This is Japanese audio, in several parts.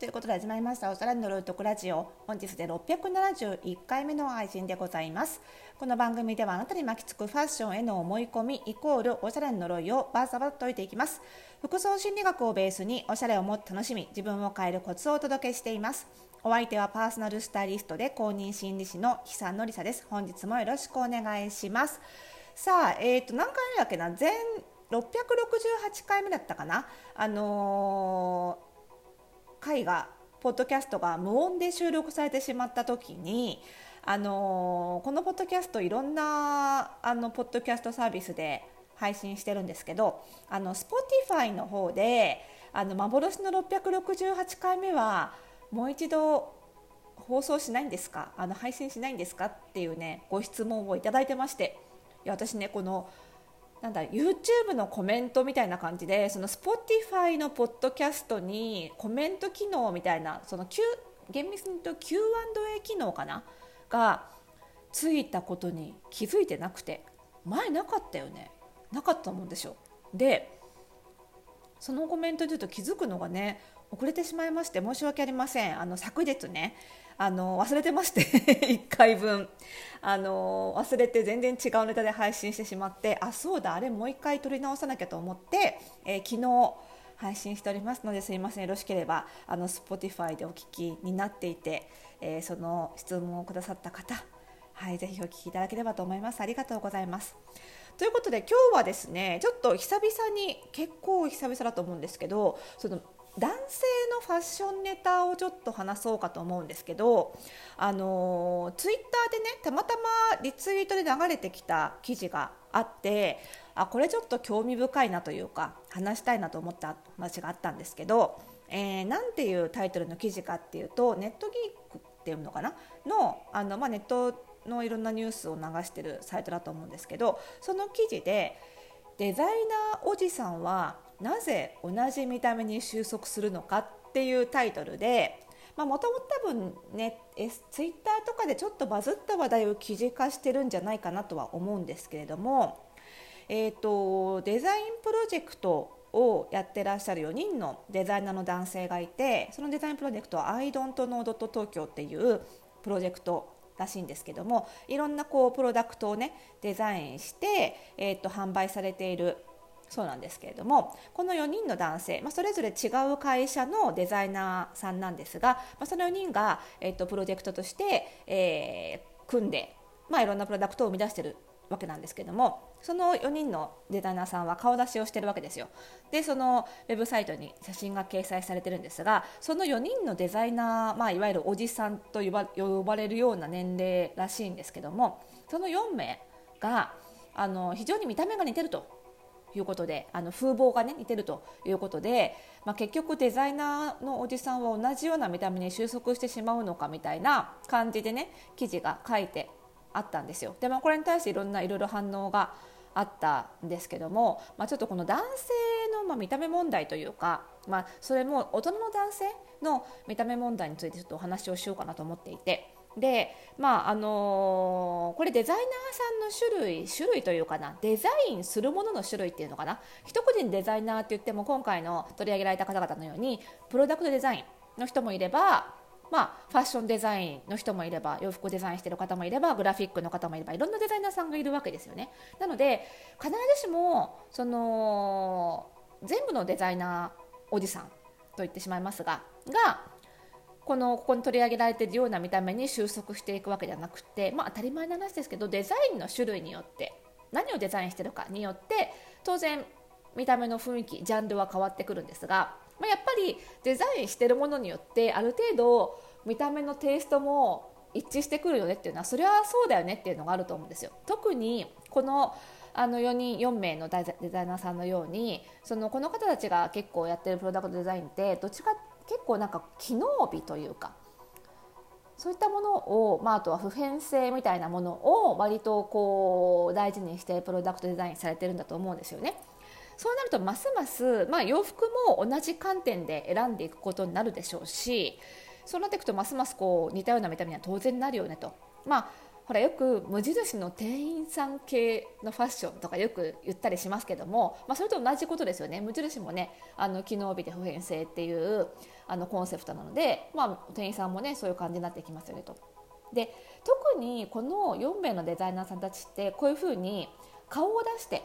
ということで始まりましたおしゃれのルートクラジオ。本日で671回目の配信でございます。この番組ではあなたに巻きつくファッションへの思い込みイコールおしゃれの呪いをバーサバッと解いていきます。服装心理学をベースにおしゃれをもっと楽しみ自分を変えるコツをお届けしています。お相手はパーソナルスタイリストで公認心理師の久野里沙です。本日もよろしくお願いします。さあ、えーと何回目だっけな？全668回目だったかな？あのー回がポッドキャストが無音で収録されてしまった時にあのこのポッドキャストいろんなあのポッドキャストサービスで配信してるんですけどあの Spotify の方であの幻の668回目はもう一度放送しないんですか？あの配信しないんですか？っていうねご質問をいただいてましていや私ねこのなんだ YouTube のコメントみたいな感じでその Spotify のポッドキャストにコメント機能みたいなその厳密に言うと Q&A 機能かな？がついたことに気づいてなくて前なかったよね。なかったと思うんですよでそのコメントで言うと気づくのがね遅れてしまいまして申し訳ありません。あの昨日ねあの忘れてまして 1回分あの忘れて全然違うネタで配信してしまってあそうだあれもう1回撮り直さなきゃと思って、えー、昨日配信しておりますのですいませんよろしければあの Spotify でお聞きになっていて、えー、その質問をくださった方はい、ぜひお聞きいただければと思います。ありがとうございます。ということで今日はですねちょっと久々に結構久々だと思うんですけどその男性のファッションネタをちょっと話そうかと思うんですけどあのツイッターでねたまたまリツイートで流れてきた記事があってあこれちょっと興味深いなというか話したいなと思った話があったんですけど、えー、なんていうタイトルの記事かっていうとネットギークっていうのかな？のあの、まあ、ネットのいろんなニュースを流してるサイトだと思うんですけどその記事でデザイナーおじさんはなぜ同じ見た目に収束するのかっていうタイトルでもともと多分ねツイッターとかでちょっとバズった話題を記事化してるんじゃないかなとは思うんですけれども、えーと、デザインプロジェクトをやってらっしゃる4人のデザイナーの男性がいてそのデザインプロジェクトは I don't know 東京っていうプロジェクトらしいんですけどもいろんなこうプロダクトをねデザインして、えーと販売されているそうなんですけれどもこの4人の男性、まあ、それぞれ違う会社のデザイナーさんなんですが、まあ、その4人が、えっと、プロジェクトとして、えー、組んで、まあ、いろんなプロダクトを生み出しているわけなんですけどもその4人のデザイナーさんは顔出しをしてるわけですよ。でそのウェブサイトに写真が掲載されてるんですがその4人のデザイナー、まあ、いわゆるおじさんと呼ばれるような年齢らしいんですけどもその4名があの非常に見た目が似てるということであの風貌がね似てるということで、まあ、結局デザイナーのおじさんは同じような見た目に収束してしまうのかみたいな感じでね記事が書いてあったんですよ。でまあ、これに対していろんないろいろ反応があったんですけども、まあ、ちょっとこの男性のま見た目問題というか、まあ、それも大人の男性の見た目問題についてちょっとお話をしようかなと思っていて。でまああのー、これデザイナーさんの種類種類というかなデザインするものの種類っていうのかな一個人デザイナーって言っても今回の取り上げられた方々のようにプロダクトデザインの人もいればまあ、ファッションデザインの人もいれば洋服をデザインしている方もいればグラフィックの方もいればいろんなデザイナーさんがいるわけですよね。なので必ずしもその全部のデザイナーおじさんと言ってしまいますががこのここに取り上げられているような見た目に収束していくわけではなくて、まあ、当たり前の話ですけどデザインの種類によって何をデザインしているかによって当然見た目の雰囲気ジャンルは変わってくるんですが、まあ、やっぱりデザインしてるものによってある程度見た目のテイストも一致してくるよねっていうのはそれはそうだよねっていうのがあると思うんですよ。特にこのあの4人4名のデザイナーさんのようにそのこの方たちが結構やってるプロダクトデザインってどっちか結構なんか機能美というかそういったものを、まあ、あとは普遍性みたいなものを割とこう大事にしてプロダクトデザインされてるんだと思うんですよね。そうなるとますます、まあ、洋服も同じ観点で選んでいくことになるでしょうしそうなっていくとますますこう似たような見た目には当然なるよねと。まあほらよく無印の店員さん系のファッションとかよく言ったりしますけども、まあ、それと同じことですよね無印もねあの機能美で普遍性っていうあのコンセプトなので、まあ、店員さんもねそういう感じになってきますよねと。で特にこの4名のデザイナーさんたちってこういうふうに顔を出して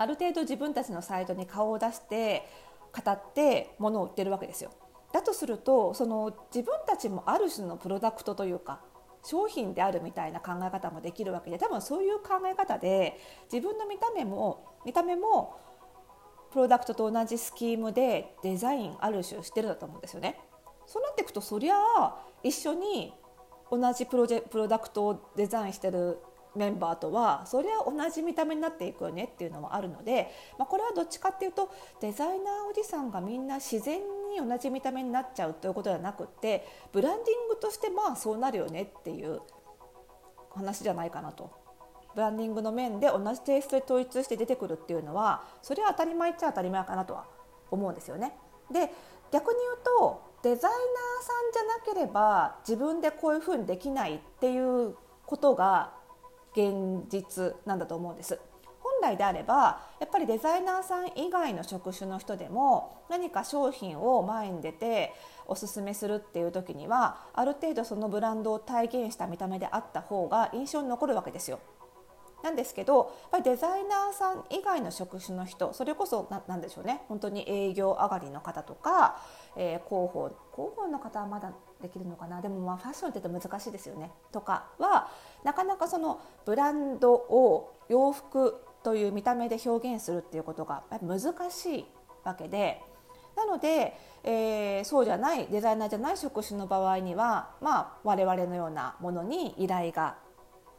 ある程度自分たちのサイトに顔を出して語って物を売ってるわけですよ。だとするとその自分たちもある種のプロダクトというか商品であるみたいな考え方もできるわけで多分そういう考え方で自分の見た目も見た目もプロダクトと同じスキームでデザインある種してるんだと思うんですよね。そうなっていくとそりゃあ一緒に同じプロジェプロダクトをデザインしてるメンバーとはそれは同じ見た目になっていくよねっていうのもあるので、まあ、これはどっちかっていうとデザイナーおじさんがみんな自然に同じ見た目になっちゃうということではなくってブランディングとしてまあそうなるよねっていう話じゃないかなと。ブランディングの面で同じテイストで統一して出てくるっていうのはそれは当たり前っちゃ当たり前かなとは思うんですよね。で逆に言うとデザイナーさんじゃなければ自分でこういうふうにできないっていうことが現実なんだと思うんです。本来であればやっぱりデザイナーさん以外の職種の人でも何か商品を前に出ておすすめするっていう時にはある程度そのブランドを体現した見た目であった方が印象に残るわけですよ。なんですけどやっぱりデザイナーさん以外の職種の人それこそ何でしょうね本当に営業上がりの方とか、えー、広報広報の方はまだできるのかな？でもまあファッションって言うと難しいですよね。とかはなかなかそのブランドを洋服という見た目で表現するっていうことが難しいわけで。なので、えー、そうじゃないデザイナーじゃない職種の場合には、まあ、我々のようなものに依頼が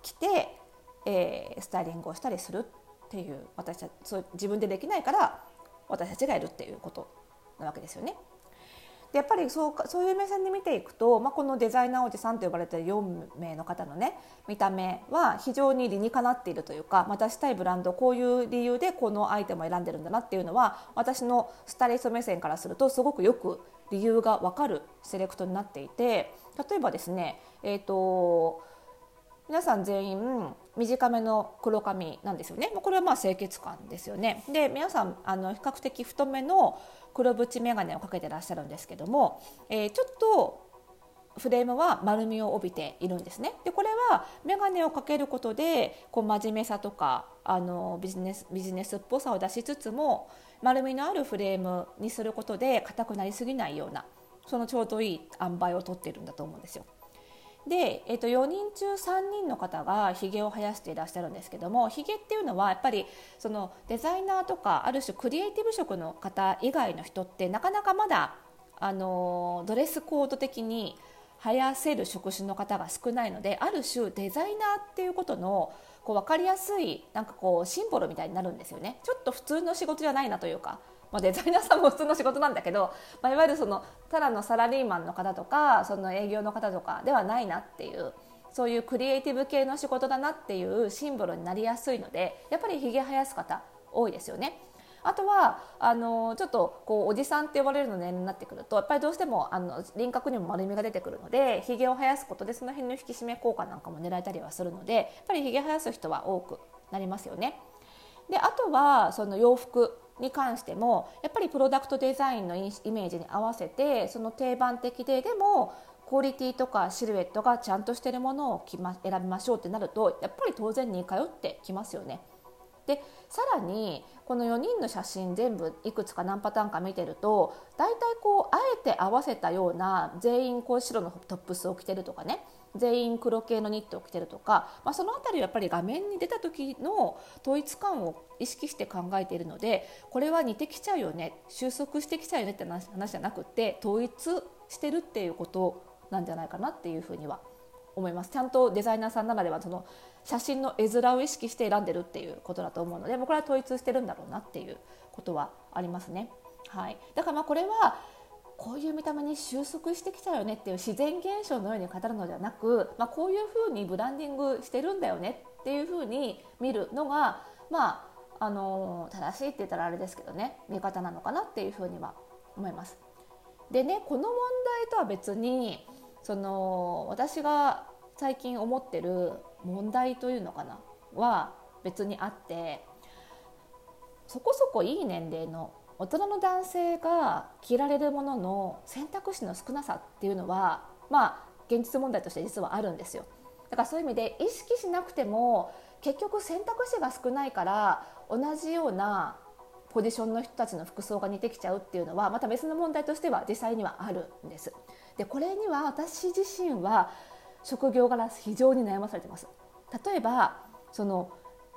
来て、えー、スタイリングをしたりするっていう私たちそう自分でできないから私たちがやるっていうことなわけですよね。でやっぱりそうかそういう目線で見ていくと、まあ、このデザイナーおじさんと呼ばれている4名の方のね見た目は非常に理にかなっているというか、まあ、出したいブランドこういう理由でこのアイテムを選んでるんだなっていうのは私のスタイリスト目線からするとすごくよく理由が分かるセレクトになっていて例えばですね、えーと皆さん全員短めの黒髪なんですよねこれはまあ清潔感ですよねで皆さんあの比較的太めの黒縁眼鏡をかけてらっしゃるんですけども、えー、ちょっとフレームは丸みを帯びているんですね。でこれは眼鏡をかけることでこう真面目さとかあのビジネスビジネスっぽさを出しつつも丸みのあるフレームにすることで硬くなりすぎないようなそのちょうどいい塩梅をとっているんだと思うんですよ。で、えー、と4人中3人の方がひげを生やしていらっしゃるんですけどもひげっていうのはやっぱりそのデザイナーとかある種クリエイティブ職の方以外の人ってなかなかまだあのドレスコード的に生やせる職種の方が少ないのである種デザイナーっていうことのこう分かりやすいなんかこうシンボルみたいになるんですよね。ちょっと普通の仕事じゃないなというか。まあ、デザイナーさんも普通の仕事なんだけど、まあ、いわゆるそのただのサラリーマンの方とかその営業の方とかではないなっていうそういうクリエイティブ系の仕事だなっていうシンボルになりやすいのでやっぱりひげ生やす方多いですよね。あとはあのちょっとこうおじさんって呼ばれるの年齢になってくるとやっぱりどうしてもあの輪郭にも丸みが出てくるのでひげを生やすことでその辺の引き締め効果なんかも狙えたりはするのでやっぱりひげ生やす人は多くなりますよね。であとはその洋服に関してもやっぱりプロダクトデザインのイメージに合わせてその定番的ででもクオリティとかシルエットがちゃんとしてるものを選びましょうってなるとやっぱり当然似通ってきますよね。でさらにこの4人の写真全部いくつか何パターンか見てると大体こうあえて合わせたような全員こう白のトップスを着てるとかね全員黒系のニットを着てるとか、まあ、その辺りはやっぱり画面に出た時の統一感を意識して考えているのでこれは似てきちゃうよね収束してきちゃうよねって話じゃなくて統一してるっていうことなんじゃないかなっていうふうには思いますちゃんとデザイナーさんならではその写真の絵面を意識して選んでるっていうことだと思うのでこれは統一してるんだろうなっていうことはありますね。はい、だからまあこれはこういう見た目に収束してきちゃうよねっていう自然現象のように語るのではなく、まあ、こういうふうにブランディングしてるんだよねっていうふうに見るのが、まあ、あの正しいって言ったらあれですけどね見方なのかなっていうふうには思います。でねこの問題とは別にその私が最近思ってる問題というのかなは別にあってそこそこいい年齢の大人の男性が着られるものの選択肢の少なさっていうのはまあ現実問題として実はあるんですよだからそういう意味で意識しなくても結局選択肢が少ないから同じようなポジションの人たちの服装が似てきちゃうっていうのはまた別の問題としては実際にはあるんです。でこれには私自身は職業柄非常に悩まされてます。例えばその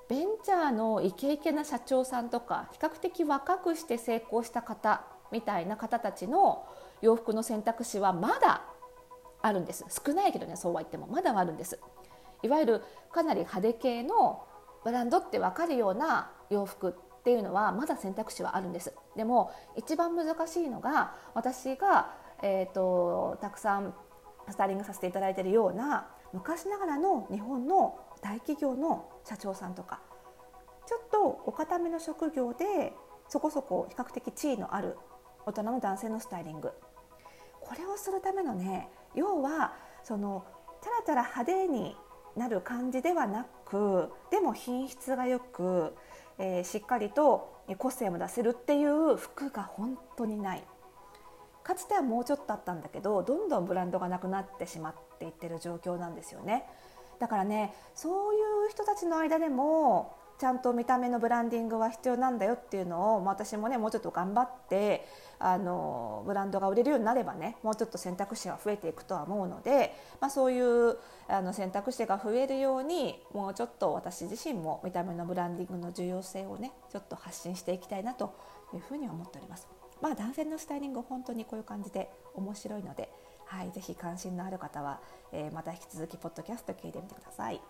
ベンチャーのイケイケな社長さんとか比較的若くして成功した方みたいな方たちの洋服の選択肢はまだあるんです。少ないけどねそうは言っても。まだあるんです。いわゆるかなり派手系のブランドって分かるような洋服っていうのはまだ選択肢はあるんです。でも一番難しいのが私が、えーと、たくさんスタイリングさせていただいているような昔ながらの日本の大企業の社長さんとかちょっとお堅めの職業でそこそこ比較的地位のある大人の男性のスタイリング。これをするためのね要はそのチャラチャラ派手になる感じではなくでも品質がよく、えー、しっかりと個性も出せるっていう服が本当にない。かつてはもうちょっとあったんだけどどんどんブランドがなくなってしまっていってる状況なんですよねだからねそういう人たちの間でもちゃんと見た目のブランディングは必要なんだよっていうのを私もねもうちょっと頑張ってあのブランドが売れるようになればねもうちょっと選択肢が増えていくとは思うので、まあ、そういうあの選択肢が増えるようにもうちょっと私自身も見た目のブランディングの重要性をねちょっと発信していきたいなというふうに思っております。まあ、男性のスタイリング本当にこういう感じで面白いので、はい、ぜひ関心のある方は、えー、また引き続きポッドキャスト聞いてみてください。